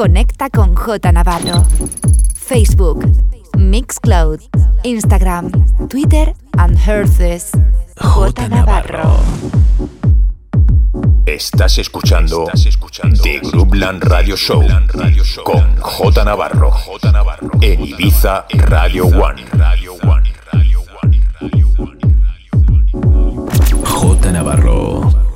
Conecta con J Navarro. Facebook, Mixcloud, Instagram, Twitter and Herces. J Navarro. Estás escuchando, The Groupland Radio Show con J Navarro en Ibiza Radio One.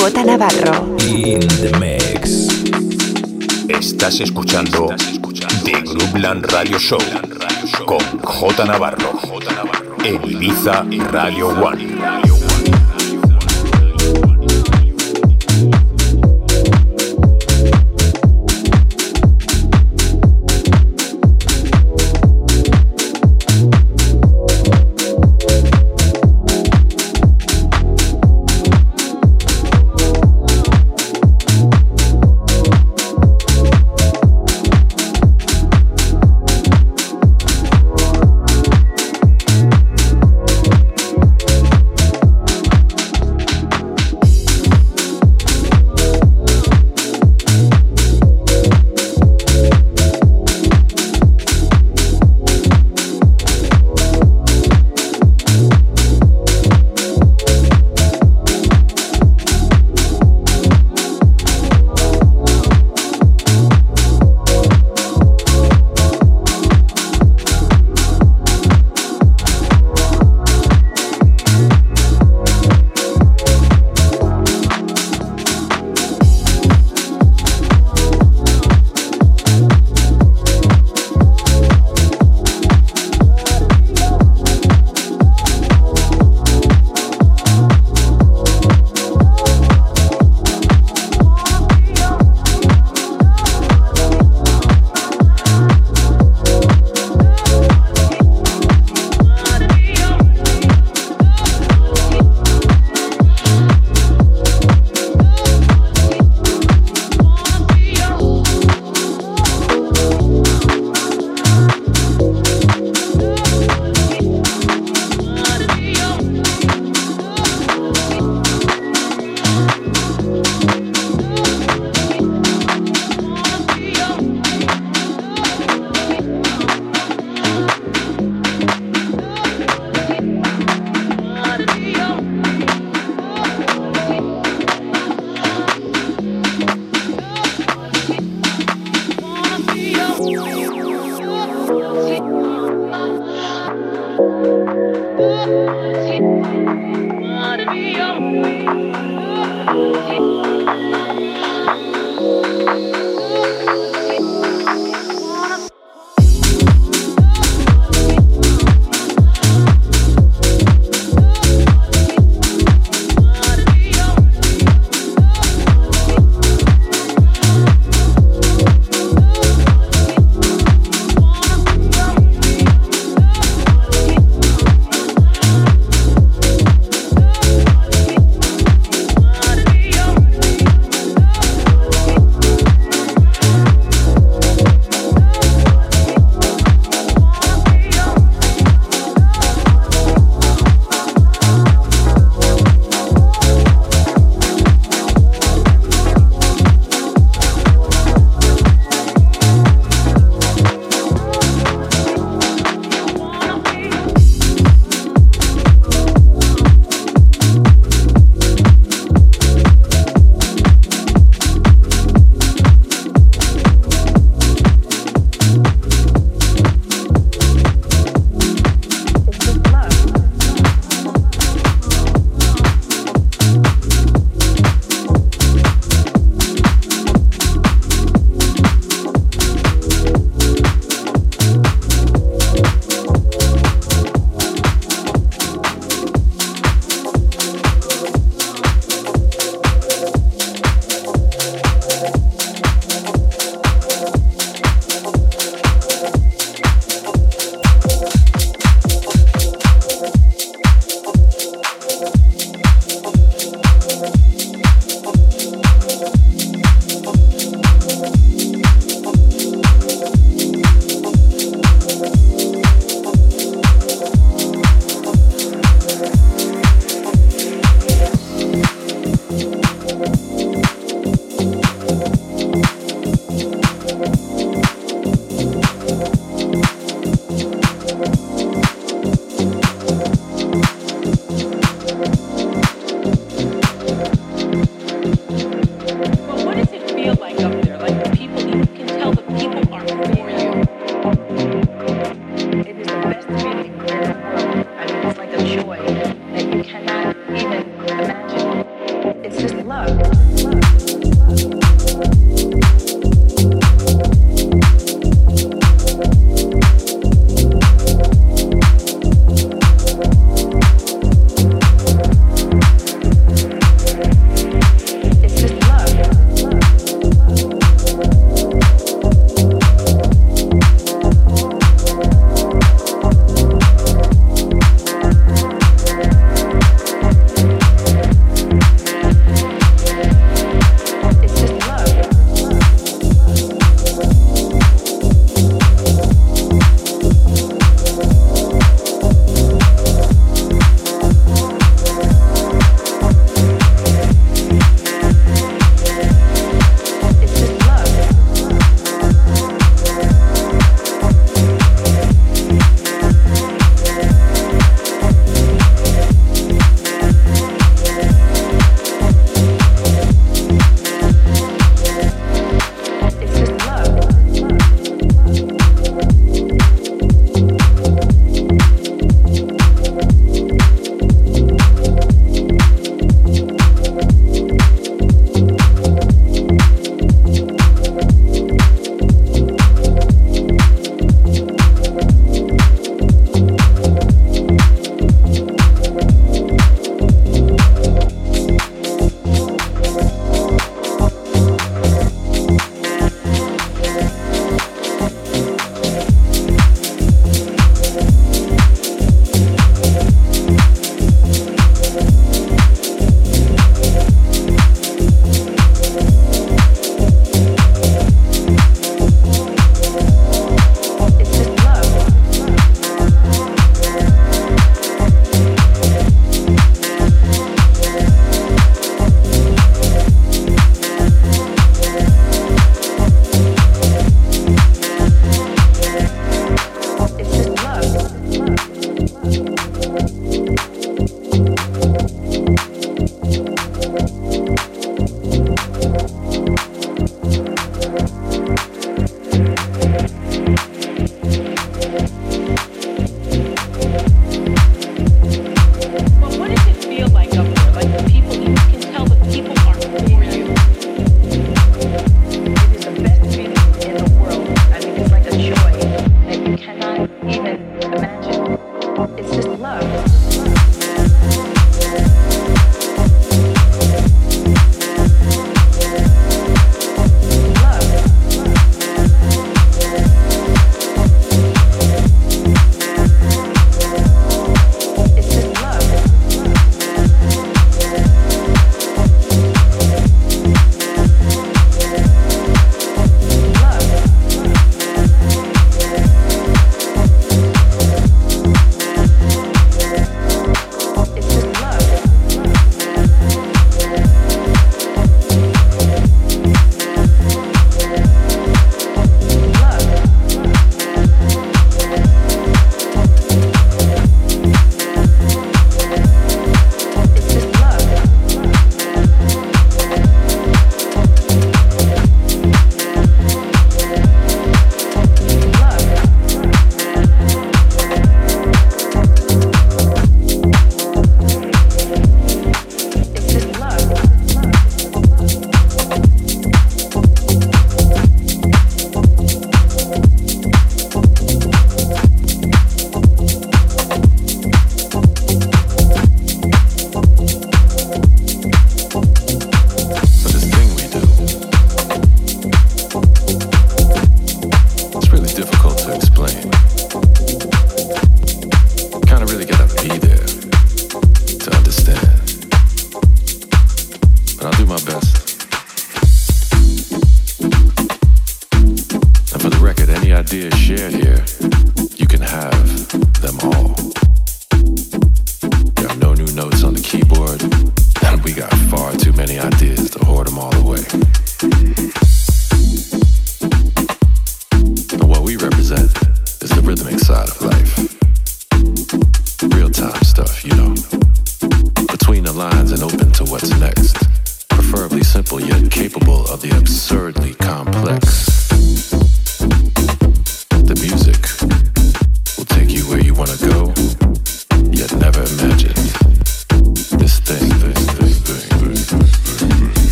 J Navarro. In the mix. Estás escuchando The Groupland Radio Show con J Navarro en Ibiza Radio One.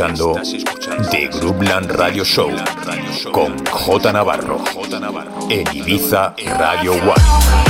Escuchando The Groupland Radio Show con J Navarro en Ibiza Radio One.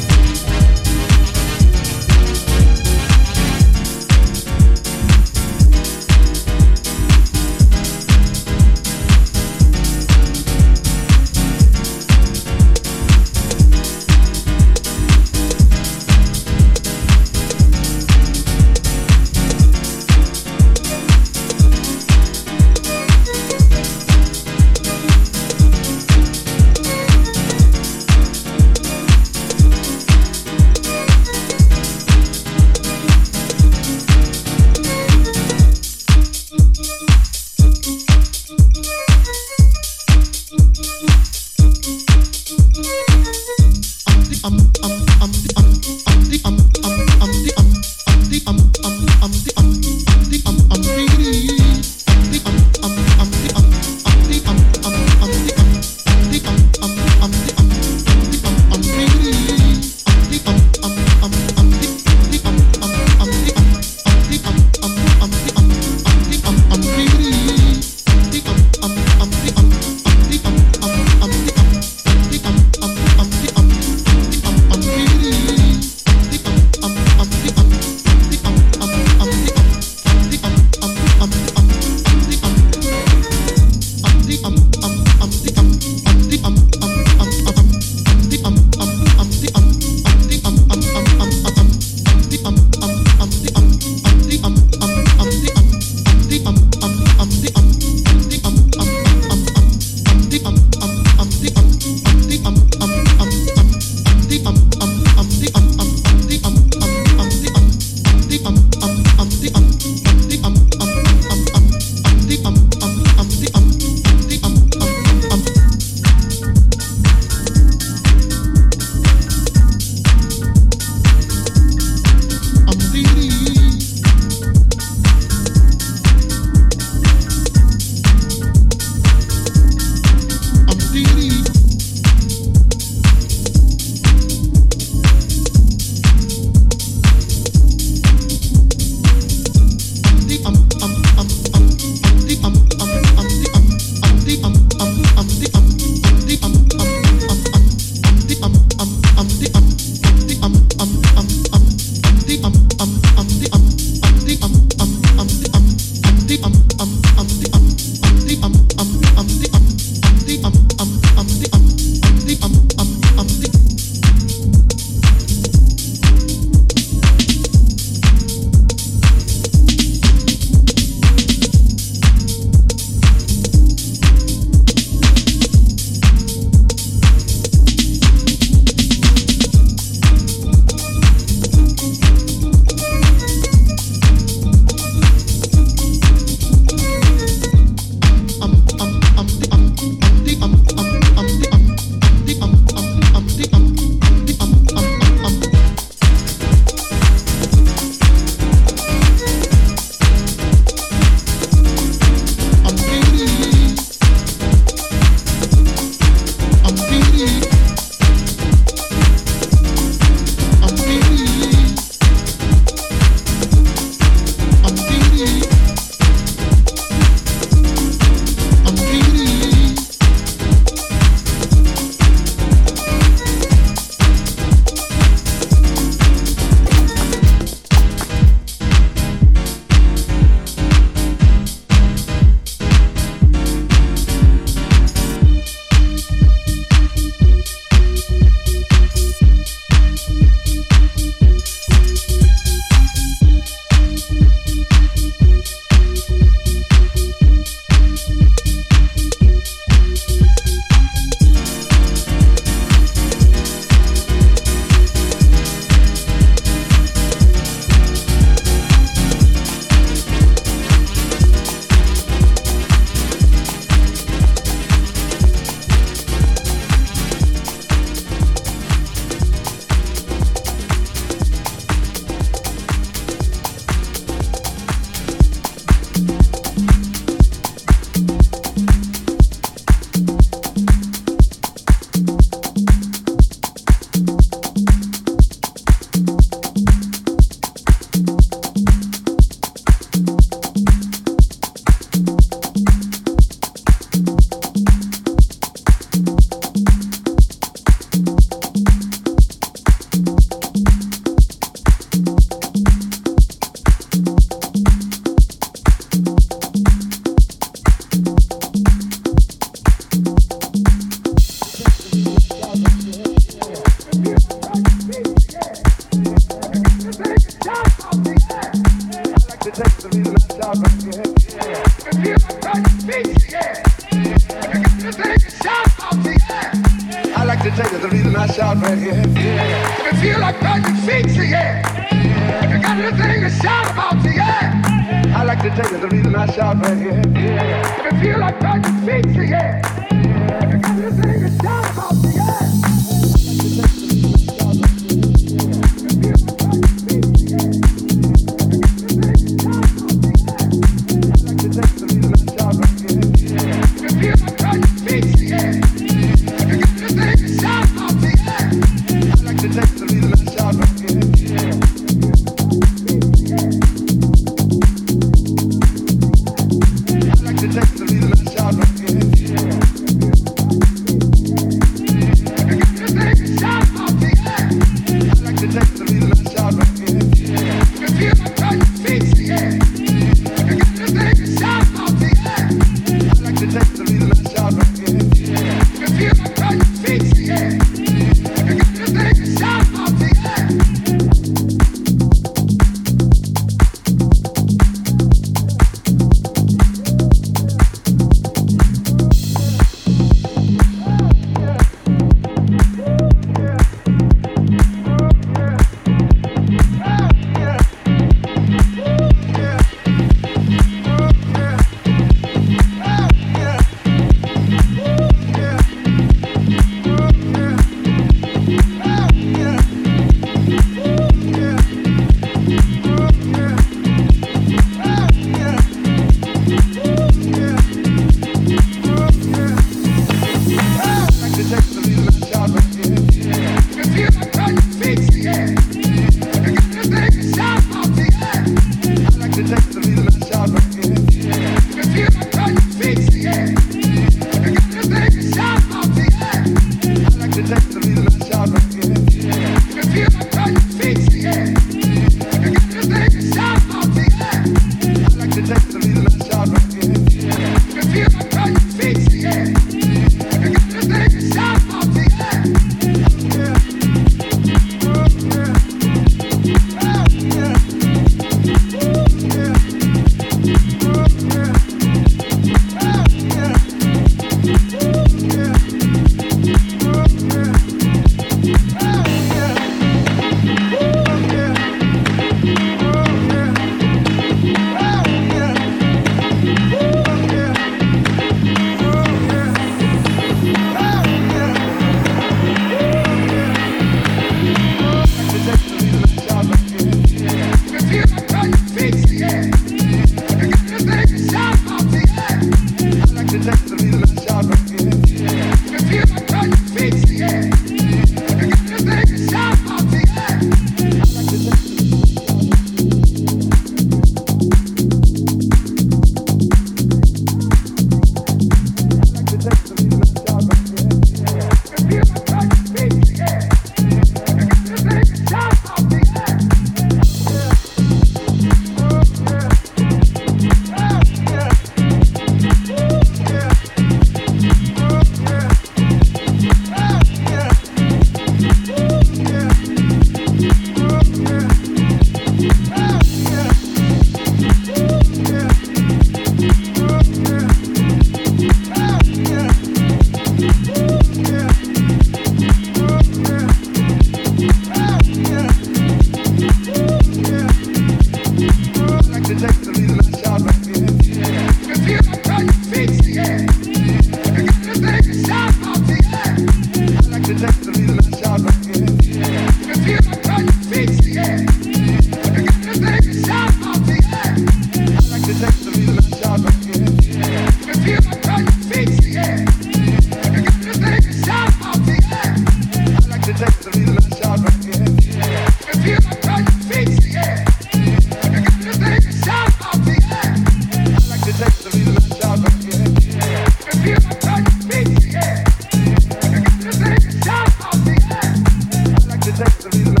sex, the reason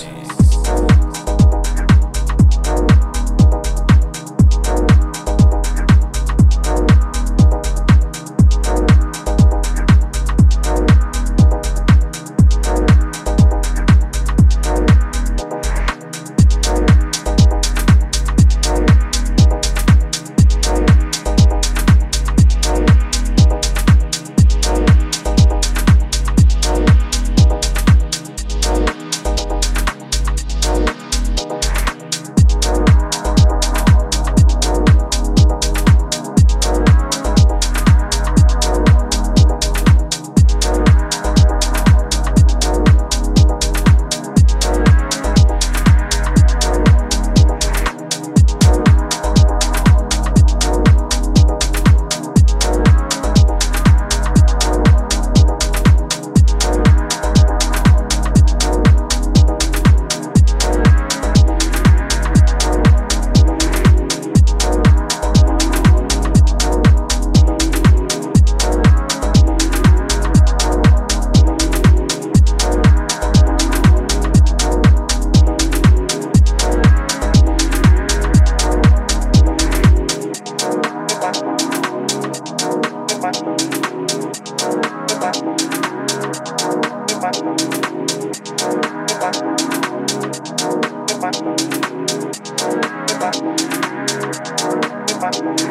Thank you.